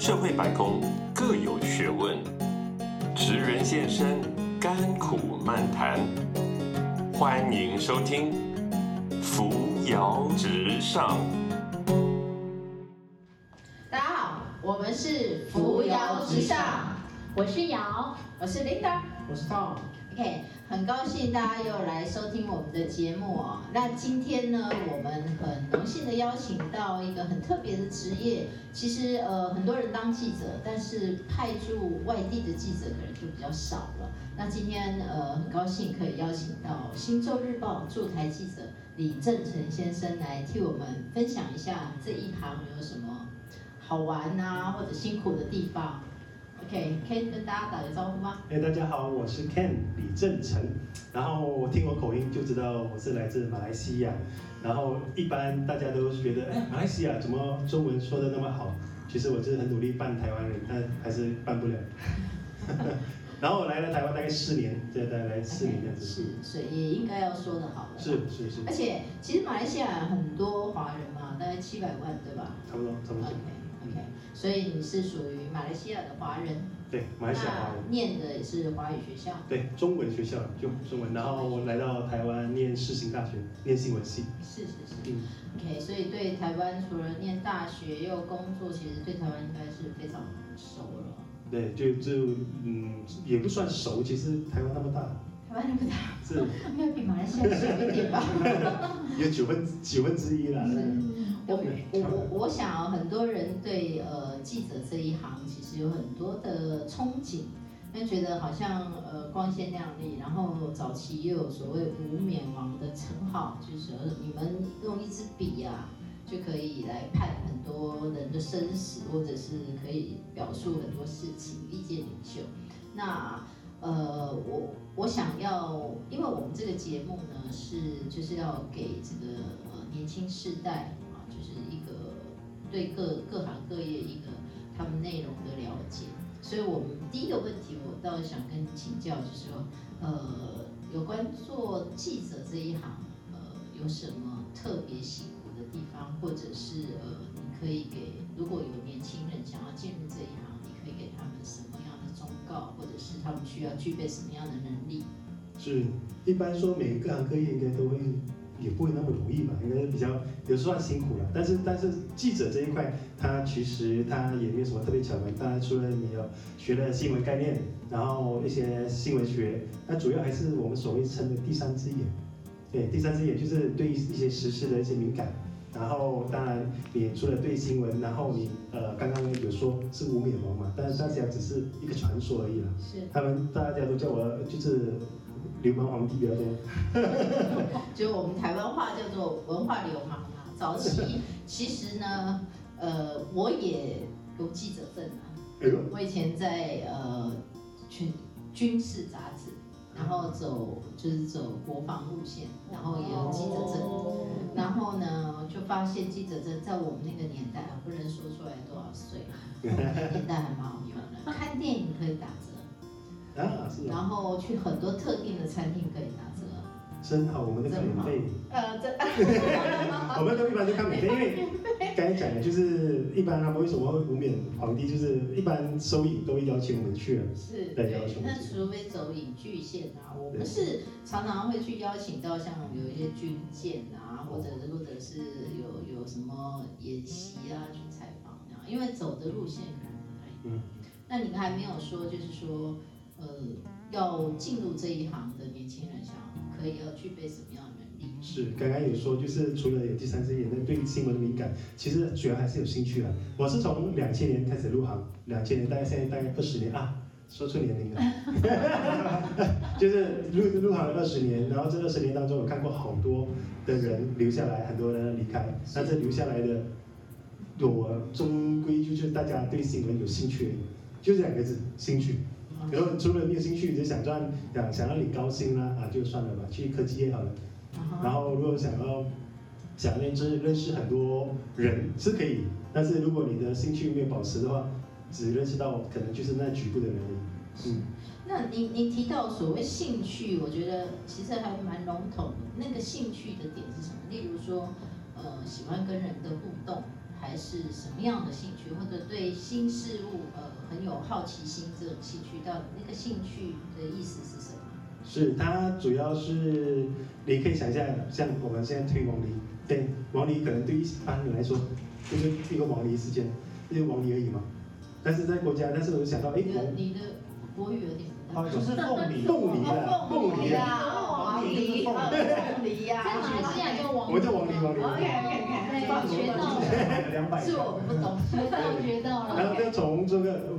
社会百工各有学问，职人现身，甘苦漫谈。欢迎收听《扶摇直上》。大家好，我们是扶摇直上，我是瑶，我是 Linda。我是 Tom，OK，很高兴大家又来收听我们的节目哦。那今天呢，我们很荣幸的邀请到一个很特别的职业。其实呃，很多人当记者，但是派驻外地的记者可能就比较少了。那今天呃，很高兴可以邀请到《新洲日报》驻台记者李正成先生来替我们分享一下这一行有什么好玩啊，或者辛苦的地方。OK，可以跟大家打个招呼吗？哎、大家好，我是 Ken 李正成，然后听我口音就知道我是来自马来西亚，然后一般大家都觉得，哎、马来西亚怎么中文说的那么好？其实我是很努力扮台湾人，但还是扮不了。然后我来了台湾大概四年，对，大概来四年这样子。是，所以也应该要说的好了。是是是而，且其实马来西亚很多华人嘛，大概七百万，对吧差不多差不多。OK，所以你是属于马来西亚的华人，对，马来西亚华人。念的也是华语学校。对，中文学校就中文，然后我来到台湾念世新大学，念新闻系。是是是。嗯，OK，所以对台湾除了念大学又工作，其实对台湾应该是非常熟了。对，就就嗯，也不算熟，其实台湾那么大，台湾那么大，是应该比马来西亚小一点吧？有九分九分之一啦。是我我我我想啊，很多人对呃记者这一行其实有很多的憧憬，那觉得好像呃光鲜亮丽，然后早期又有所谓无冕王的称号，就是说你们用一支笔啊就可以来判很多人的生死，或者是可以表述很多事情，意见领袖。那呃，我我想要，因为我们这个节目呢是就是要给这个呃年轻世代对各各行各业一个他们内容的了解，所以我们第一个问题，我倒想跟你请教，就是说，呃，有关做记者这一行，呃，有什么特别辛苦的地方，或者是呃，你可以给如果有年轻人想要进入这一行，你可以给他们什么样的忠告，或者是他们需要具备什么样的能力？是，一般说每个行各业应该都会，也不会那么容易吧，因为比较有时候算辛苦了。但是但是记者这一块，他其实他也没有什么特别巧门，当然除了你有学了新闻概念，然后一些新闻学，那主要还是我们所谓称的第三只眼。对，第三只眼就是对一些时事的一些敏感。然后，当然，你除了对新闻，然后你呃，刚刚有说是无冕王嘛，但是大家只是一个传说而已啦。是，他们大家都叫我就是流氓皇帝比较多。就我们台湾话叫做文化流氓啊。早期其实呢，呃，我也有记者证啊。哎呦，我以前在呃军军事杂志，然后走就是走国防路线，然后也有记者证。然后呢，就发现记者证在我们那个年代，不能说出来多少岁了，年代还蛮好用的。看电影可以打折，啊，是然啊，后去很多特定的餐厅可以打折。真好，我们都看免费，呃，这 我们都一般都看免费，因为刚才讲的就是一般他们为什么会不免皇帝，就是一般收影都会邀请我们去了。是对要求那除非走影剧线啊，我们是常常会去邀请到像有一些军舰啊，或者或者是有有什么演习啊去采访啊，因为走的路线可能不太一样。嗯那你还没有说，就是说，呃，要进入这一行的年轻人想可以要具备什么样的能力？是，刚刚有说，就是除了有第三只眼，那对新闻的敏感，其实主要还是有兴趣的。我是从两千年开始入行，两千年大概现在大概二十年啊，说出年龄了，就是入入行了二十年，然后这二十年当中，我看过好多的人留下来，很多人离开，但是留下来的，我终归就是大家对新闻有兴趣，就是两个字，兴趣。然后除了没有兴趣，你就想赚，想想让你高兴啦，啊，就算了吧，去科技业好了。然后如果想要想认识认识很多人是可以，但是如果你的兴趣没有保持的话，只认识到可能就是那局部的人而已。嗯，那你你提到所谓兴趣，我觉得其实还蛮笼统的。那个兴趣的点是什么？例如说，呃，喜欢跟人的互动，还是什么样的兴趣，或者对新事物呃很有好奇心这种兴趣，到底那个兴趣的意思是什么？是它主要是你可以想象，像我们现在推王梨，对王梨可能对一般人来说就是一个王梨事件，一个王梨而已嘛。但是在国家，但是我想到，哎，你的你的国语有点不太好，就是凤梨，凤梨啊，凤梨啊，啊，王梨，凤凤梨呀，在马来西亚我们叫王林，王林。OK OK 对 OK，学到了，两百是我不懂，学到学到了。然后就从这个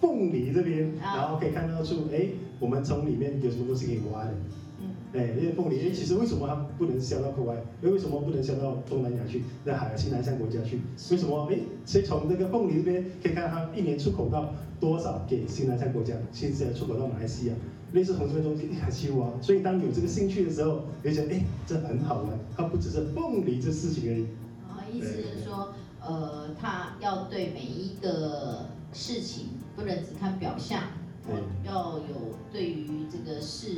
凤梨这边，啊然后可以看到出，哎，我们从里面有什么东西可以挖的。嗯，哎，因为凤梨，哎，其实为什么它不能销到国外？因为为什么不能销到东南亚去，那海西南向国家去？为什么？哎，所以从这个凤梨这边可以看到它一年出口到多少给西南向国家，现在出口到马来西亚，类似从这个东西还去挖。所以当有这个兴趣的时候，就觉得哎，这很好玩，它不只是凤梨这事情而已。然后意思是说，呃，他要对每一个事情不能只看表象，要有对于这个事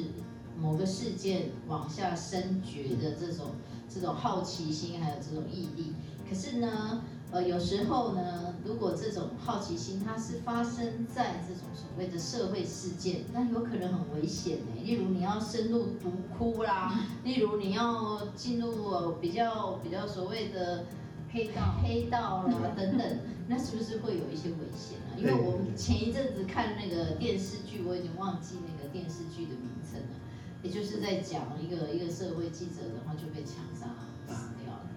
某个事件往下深掘的这种这种好奇心，还有这种毅力。可是呢，呃，有时候呢，如果这种好奇心它是发生在这种所谓的社会事件，那有可能很危险呢。例如你要深入毒窟啦，例如你要进入呃比较比较所谓的黑道黑道啦等等，那是不是会有一些危险啊？因为我们前一阵子看那个电视剧，我已经忘记那个电视剧的名称了，也就是在讲一个一个社会记者，然后就被枪杀死掉了。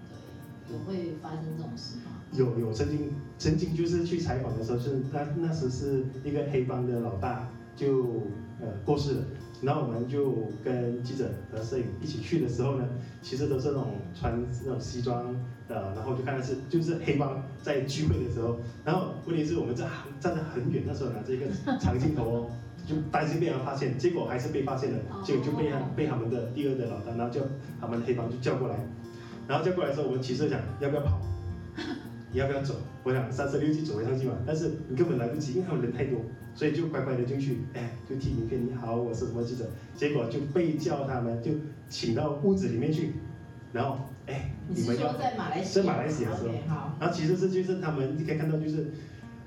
对，有会发生这种事吗？有有曾经曾经就是去采访的时候，是那那时是一个黑帮的老大就呃过世了，然后我们就跟记者和摄影一起去的时候呢，其实都是那种穿那种西装呃，然后就看到是就是黑帮在聚会的时候，然后问题是我们站站得很远，那时候拿着一个长镜头哦。就担心被人发现，结果还是被发现了，结果就被他被他们的第二的老大，然后就他们黑帮就叫过来，然后叫过来的时候，我们骑车想要不要跑，你要不要走？我想三十六计走为上计嘛，但是你根本来不及，因为他们人太多，所以就乖乖的进去，哎，就听名片，你好，我是什么记者，结果就被叫他们就请到屋子里面去，然后哎，你们要在马来西亚？在马来西亚的时候。然后其实这就是他们你可以看到就是，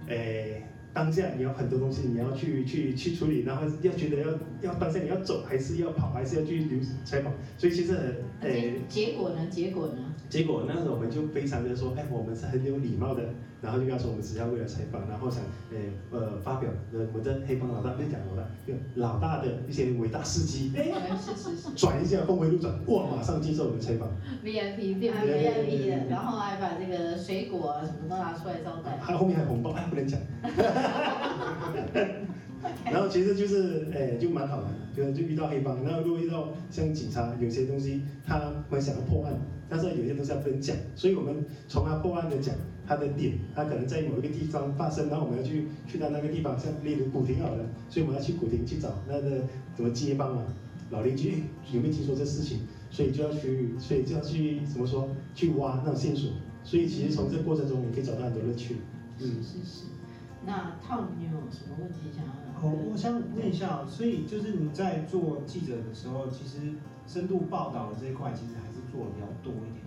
诶、当下你有很多东西你要去去去处理，然后要觉得要要当下你要走还是要跑还是要去留采访，所以其实那诶、结结果呢？结果呢？结果那时候我们就非常的说，哎，我们是很有礼貌的，然后就跟他说我们只要为了采访，然后想诶呃发表呃我的黑帮老大不是讲老大，就老大的一些伟大事迹，哎，是是是转一下峰回路转，哇，马上接受我们采访，，VIP，VIP，VIP 的，然后还把这个水果啊什么都拿出来招待。还后面还有红包，哎，不能讲。然后其实就是，哎，就蛮好玩的，就就遇到黑帮，然后如果遇到像警察，有些东西他们想要破案，但是有些东西他不能讲，所以我们从他破案的讲他的点，他可能在某一个地方发生，然后我们要去去到那个地方，像例如古亭好了，所以我们要去古亭去找那个什么街帮啊，老邻居有没有听说这事情，所以就要去，所以就要去怎么说，去挖那种线索，所以其实从这过程中，你可以找到很多乐趣。是是是。那 Tom 你有什么问题想要？我想问一下，所以就是你在做记者的时候，其实深度报道的这一块，其实还是做的比较多一点。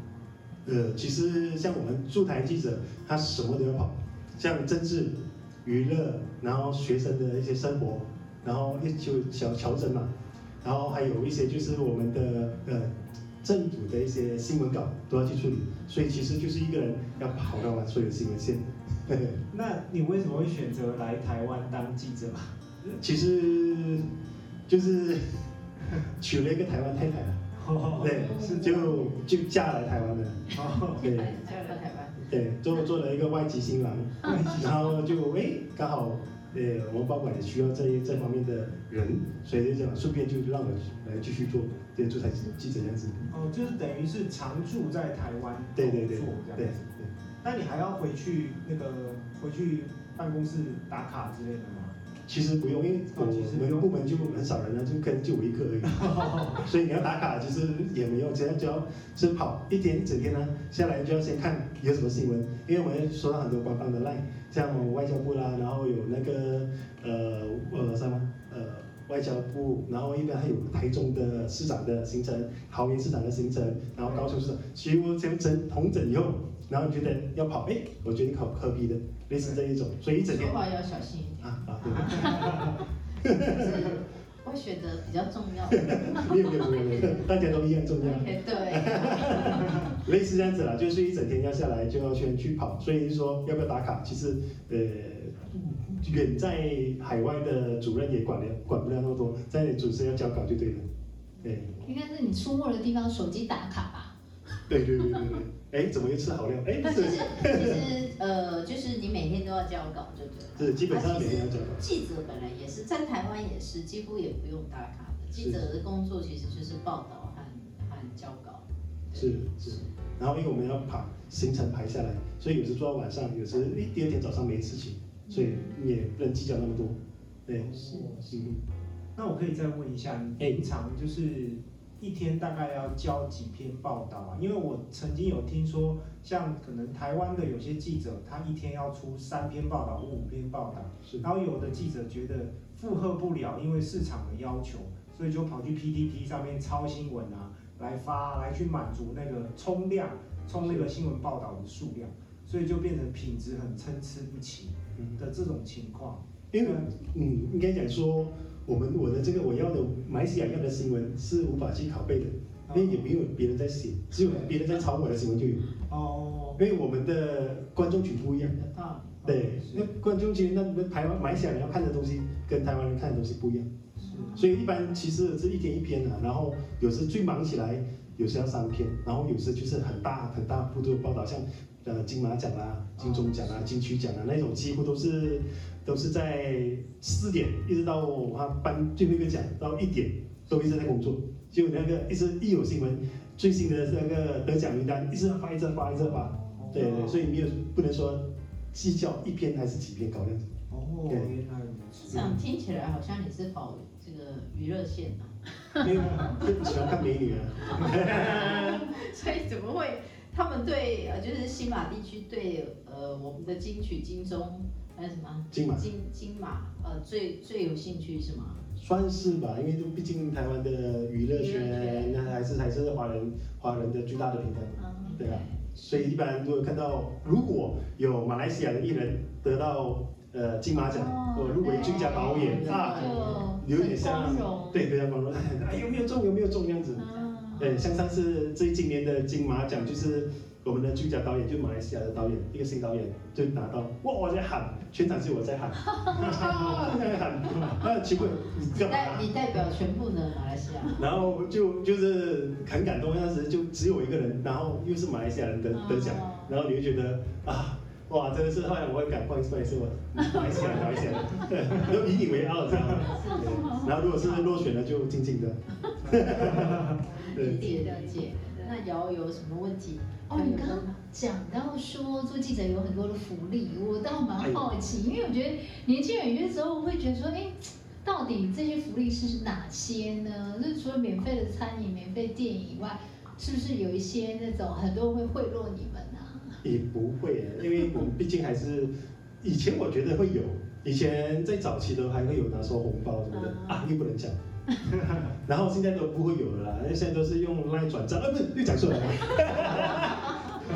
呃，其实像我们驻台记者，他什么都要跑，像政治、娱乐，然后学生的一些生活，然后就小调整嘛，然后还有一些就是我们的呃政府的一些新闻稿都要去处理，所以其实就是一个人要跑到完所有新闻线。那你为什么会选择来台湾当记者？其实就是 娶了一个台湾太太了，哦对，是就就嫁来台湾了，哦，对。嫁来到台湾。对，做做了一个外籍新郎，然后就哎刚好，呃我们报馆也需要这一这方面的人，所以就这样顺便就让我来继续做对，做台记者这样子。哦，就是等于是常住在台湾对对对对样子。那你还要回去那个回去办公室打卡之类的吗？其实不用，因为我们部门就很少人了，就可能就我一个而已，所以你要打卡其实也没用，只要只要是跑一天一整天呢下来就要先看有什么新闻，因为我们收到很多官方的 line，像外交部啦，然后有那个呃呃什么呃外交部，然后一般还有台中的市长的行程，桃园市长的行程，然后高雄市长，所以我先整统整以后，然后你觉得要跑，哎，我决定考科比的，类似这一种，所以一整天说话要小心一点。啊啊，对，就是会选择比较重要 的。没有没有没有没有，大家都一样重要。对。类似这样子啦，就是一整天要下来就要先去跑，所以说要不要打卡，其实呃远在海外的主任也管了管不了那么多，在主持要交稿就对了，对应该是你出没的地方手机打卡吧？对对对对对，哎怎么又吃好料？哎那其实是其实呃，就是你每天都要交稿，就对了。是基本上每天要交稿，记者本来也是在台湾也是几乎也不用打卡的，记者的工作其实就是报道和和交稿。是是，然后因为我们要把行程排下来，所以有时做到晚上，有时哎第二天早上没事情，所以你也不能计较那么多，对，是嗯。那我可以再问一下，你平常就是一天大概要交几篇报道啊？因为我曾经有听说，像可能台湾的有些记者，他一天要出三篇报道或五篇报道，是然后有的记者觉得负荷不了，因为市场的要求，所以就跑去 PPT 上面抄新闻啊，来发来去满足那个冲量，冲那个新闻报道的数量，所以就变成品质很参差不齐嗯的这种情况。因为嗯，应该讲说，我们我的这个我要的马来西亚要的新闻是无法去拷贝的，因为也没有别人在写，只有别人在抄我的新闻就有，哦，因为我们的观众群不一样。对，那观众群那那台湾马来西亚人要看的东西跟台湾人看的东西不一样，是所以一般其实是一天一篇啊，然后有时最忙起来，有时要三篇，然后有时就是很大很大幅度的报道，像呃金马奖啦、金钟奖啊、金曲奖啊那种，几乎都是都是在四点一直到他颁最后一个奖到一点都一直在工作，就那个一直一有新闻最新的那个得奖名单一直发一直发一直发，对对，所以没有不能说计较一篇还是几篇搞这样子。哦，对原来如此。这样听起来好像你是跑这个娱乐线啊，因为就喜欢看美女啊 所以怎么会？他们对呃，就是新马地区对呃我们的金曲、金钟还有什么金马金金马呃最最有兴趣是吗？算是吧，因为毕竟台湾的娱乐圈圈那还是还是华人华人的巨大的平台，嗯，对啊，所以一般如果看到如果有马来西亚的艺人得到呃金马奖哦或入围最佳导演对啊，有点像。对非常光荣，哎有没有中有没有中这样子，嗯。对，像上次这今年的金马奖就是我们的最佳导演，就马来西亚的导演，一个新导演就拿到，哇，我在喊，全场是我在喊，啊，在喊，啊，奇怪，你？代你代表全部的马来西亚，然后就就是很感动，当时就只有我一个人，然后又是马来西亚人得得奖，然后你会觉得啊，哇，真的是后来我会感，不好意思，不好意思，我马来西亚人，马来西亚人，对，都以你为傲，知道吗？然后如果是落选了，就静静的，对理解理解。那瑶有什么问题？哦，你刚刚讲到说做记者有很多的福利，我倒蛮好奇，因为我觉得年轻人有些时候会觉得说，哎，到底这些福利是哪些呢？就是除了免费的餐饮、免费电影以外，是不是有一些那种很多人会贿赂你们啊？也不会，因为我们毕竟还是以前我觉得会有，以前在早期的还会有拿收红包什么的啊，又不能讲。然后现在都不会有了啦，因为现在都是用赖转账，啊不是又讲错了，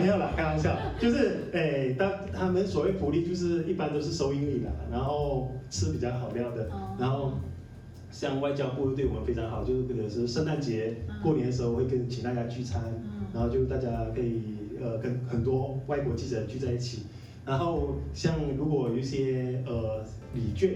没有啦，开玩笑，就是诶，当他们所谓福利就是一般都是收银礼啦，然后吃比较好料的，然后像外交部对我们非常好，就是可能是圣诞节、过年的时候会跟请大家聚餐，然后就大家可以呃跟很多外国记者聚在一起，然后像如果有一些呃礼券，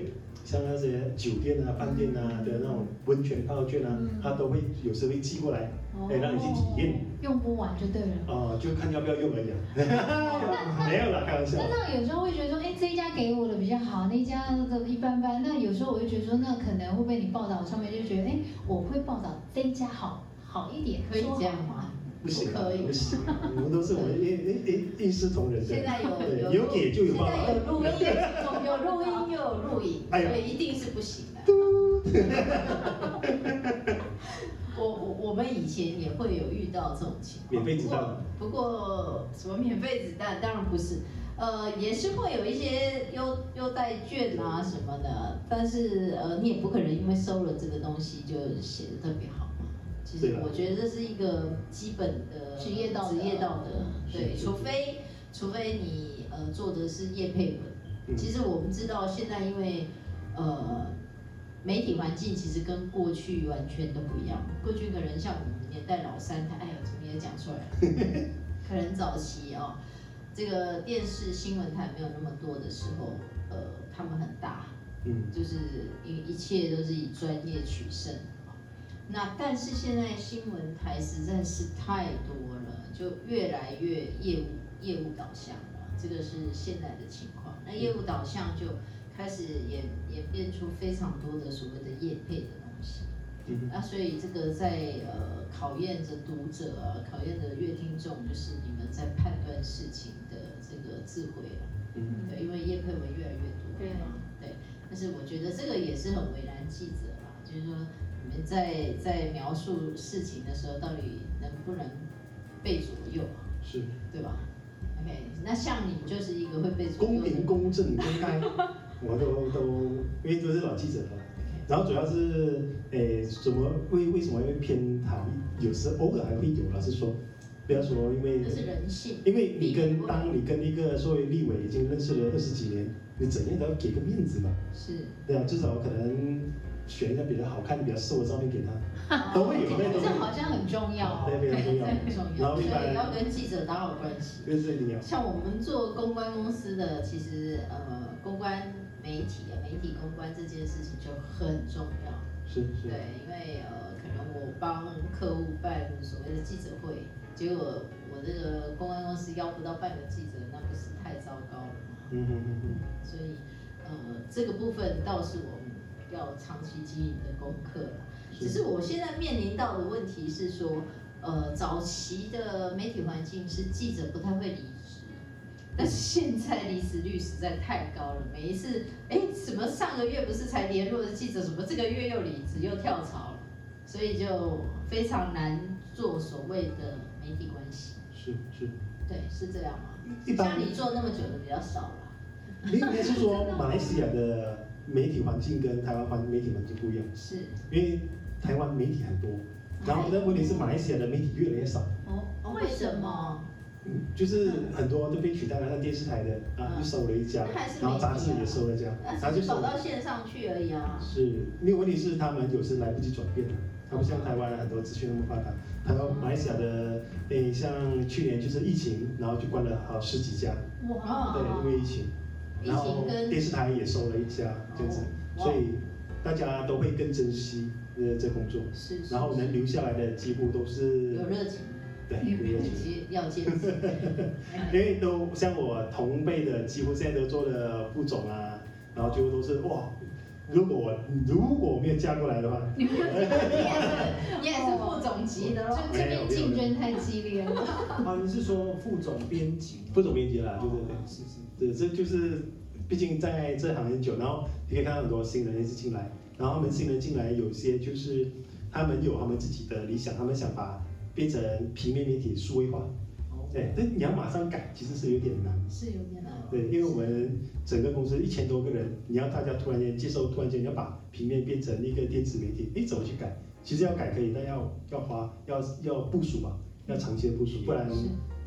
像那些酒店啊、饭店啊的那种温泉泡券啊，他都会有时会寄过来，哎让你去体验，用不完就对了。哦、就看要不要用而已、啊，没有啦，开玩笑那。有时候会觉得说，哎，这一家给我的比较好，那一家的一般般。那有时候我就觉得说，那可能会被你报道上面就觉得，哎，我会报道这一家好好一点，可以这样吗？不行，可以不行，我们都是我们一一一一视同仁的。现在有有有给就有现报道。在有录音，有录音又有录影，哎呦所以一定是不行的。我我我们以前也会有遇到这种情况，免费子弹不过什么免费子弹当然不是，呃，也是会有一些优优待券啊什么的，但是呃，你也不可能因为收了这个东西就写的特别好。其实我觉得这是一个基本的职业道德。职业道德，对，除非除非你呃做的是业配文。嗯。其实我们知道现在因为呃媒体环境其实跟过去完全都不一样。过去可能像我们年代老三，他哎呀怎么也讲出来了，可能早期哦，这个电视新闻台没有那么多的时候，呃，他们很大，嗯。就是一一切都是以专业取胜。那但是现在新闻台实在是太多了，就越来越业务业务导向了，这个是现在的情况。那业务导向就开始演演变出非常多的所谓的业配的东西。嗯那所以这个在呃考验着读者啊，考验着乐听众，就是你们在判断事情的这个智慧了。嗯对，因为叶配文越来越多对嘛，对。但是我觉得这个也是很为难记者啦，就是说在在描述事情的时候，到底能不能被左右，是对吧？OK，那像你就是一个会被左右公平、公正、公开，我都都因为都是老记者了。然后主要是，诶，怎么为为什么会偏袒？有时偶尔还会有，老实说，不要说因为这是人性。因为你跟当你跟一个作为立委已经认识了二十几年，你怎样都要给个面子嘛，是，对啊，至少可能选一个比较好看、比较瘦的照片给他，都会有那这，好像很重要对，哦。非常重要。很重要，所以然后一般要跟记者打好关系。这是一定要。像我们做公关公司的，其实呃，公关媒体啊，媒体公关这件事情就很重要。是是，对，因为呃，可能我帮客户办所谓的记者会，结果我这个公关公司邀不到半个记者，那不是太糟糕了吗？嗯嗯嗯嗯，所以呃，这个部分倒是我们要长期经营的功课了。只是我现在面临到的问题是说，呃，早期的媒体环境是记者不太会离职，但是现在离职率实在太高了。每一次，哎，什么上个月不是才联络的记者，什么这个月又离职又跳槽了，所以就非常难做所谓的媒体关系。是是。对，是这样吗？一般像你做那么久的比较少了。应该是说马来西亚的媒体环境跟台湾环媒体环境不一样，是。因为台湾媒体很多，然后呢问题是马来西亚的媒体越来越少，哦，哦为什么？嗯，就是很多都被取代了，像电视台的啊嗯。就收了一家然后杂志也收了一家，那然后就收到线上去而已啊。是，因为问题是他们有时来不及转变了，他不像台湾很多资讯那么发达，台湾马来西亚的诶像去年就是疫情，然后就关了好十几家，哇，对，因为疫情，疫然后电视台也收了一家这样子，哦所以大家都会更珍惜呃这工作，是，是然后能留下来的几乎都是有热情，对 有热情，接要坚持。因为都像我同辈的，几乎现在都做了副总啊，然后几乎都是哇，如果我如果我没有嫁过来的话，你也是，你也是副总级的喽。这这边竞争太激烈了。啊，你是说副总编辑？副总编辑啦，对对对。是是。对，这就是，毕竟在这行很久，然后你可以看到很多新人也是进来，然后他们新人进来，有些就是他们有他们自己的理想，他们想把变成平面媒体数位化，哦对，但你要马上改，其实是有点难。是有点难。对，因为我们整个公司一千多个人，你要大家突然间接受，突然间要把平面变成一个电子媒体，你，怎么去改？其实要改可以，但要要花要要部署嘛，要长期的部署，不然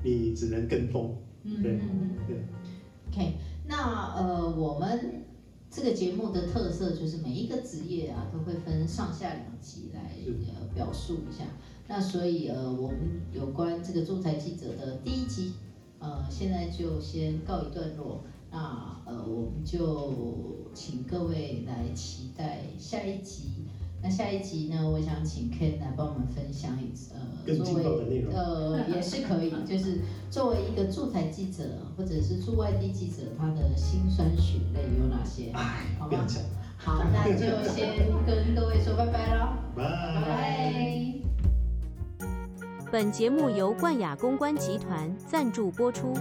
你只能跟风。对嗯对。OK，那呃，我们这个节目的特色就是每一个职业啊，都会分上下两集来呃表述一下。那所以呃，我们有关这个仲裁记者的第一集，呃，现在就先告一段落。那呃，我们就请各位来期待下一集。那下一集呢，我想请 Ken 来帮我们分享一次，呃，作为呃也是可以，就是作为一个驻台记者或者是驻外地记者，他的辛酸血泪有哪些？哎，好吗？好，那就先跟各位说拜拜喽，拜拜。拜。本节目由冠雅公关集团赞助播出。